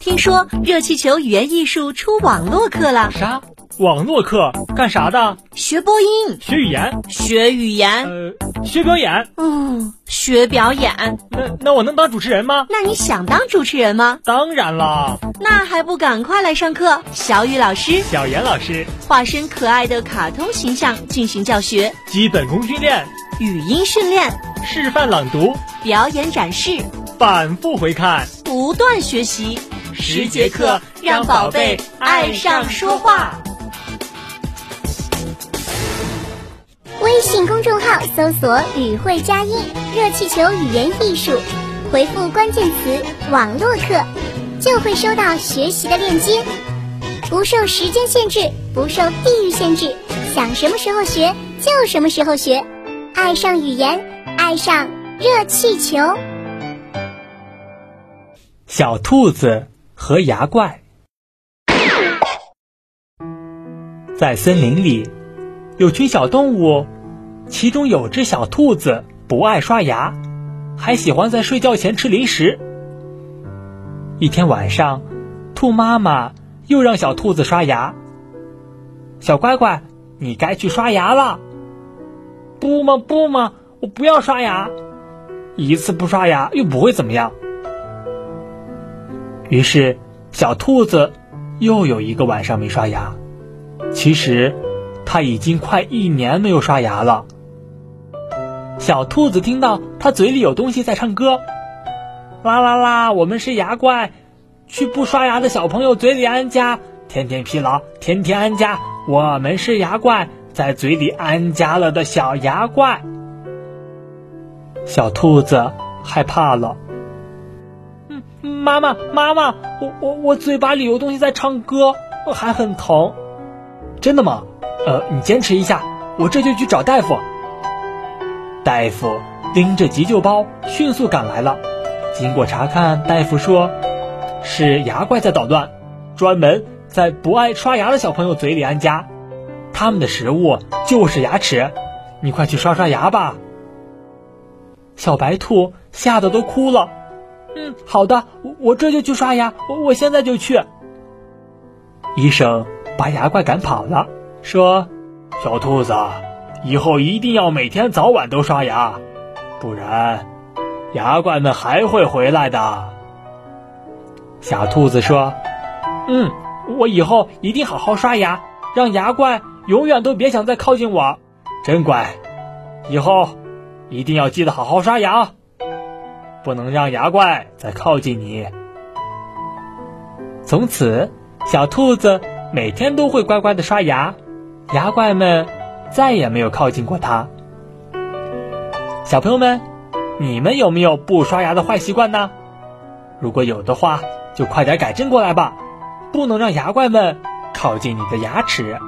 听说热气球语言艺术出网络课了？啥？网络课干啥的？学播音，学语言，学语言，呃，学表演。嗯，学表演。那那我能当主持人吗？那你想当主持人吗？当然啦。那还不赶快来上课？小雨老师、小严老师化身可爱的卡通形象进行教学，基本功训练，语音训练，示范朗读，表演展示，反复回看，不断学习。十节课让宝贝爱上说话。微信公众号搜索“语会佳音热气球语言艺术”，回复关键词“网络课”，就会收到学习的链接。不受时间限制，不受地域限制，想什么时候学就什么时候学。爱上语言，爱上热气球。小兔子。和牙怪在森林里，有群小动物，其中有只小兔子不爱刷牙，还喜欢在睡觉前吃零食。一天晚上，兔妈妈又让小兔子刷牙。小乖乖，你该去刷牙了。不嘛不嘛，我不要刷牙，一次不刷牙又不会怎么样。于是，小兔子又有一个晚上没刷牙。其实，它已经快一年没有刷牙了。小兔子听到它嘴里有东西在唱歌，啦啦啦！我们是牙怪，去不刷牙的小朋友嘴里安家，天天疲劳，天天安家。我们是牙怪，在嘴里安家了的小牙怪。小兔子害怕了。妈妈，妈妈，我我我嘴巴里有东西在唱歌，还很疼。真的吗？呃，你坚持一下，我这就去找大夫。大夫拎着急救包迅速赶来了。经过查看，大夫说，是牙怪在捣乱，专门在不爱刷牙的小朋友嘴里安家。他们的食物就是牙齿，你快去刷刷牙吧。小白兔吓得都哭了。嗯，好的，我我这就去刷牙，我我现在就去。医生把牙怪赶跑了，说：“小兔子，以后一定要每天早晚都刷牙，不然牙怪们还会回来的。”小兔子说：“嗯，我以后一定好好刷牙，让牙怪永远都别想再靠近我，真乖。以后一定要记得好好刷牙。”不能让牙怪再靠近你。从此，小兔子每天都会乖乖的刷牙，牙怪们再也没有靠近过它。小朋友们，你们有没有不刷牙的坏习惯呢？如果有的话，就快点改正过来吧，不能让牙怪们靠近你的牙齿。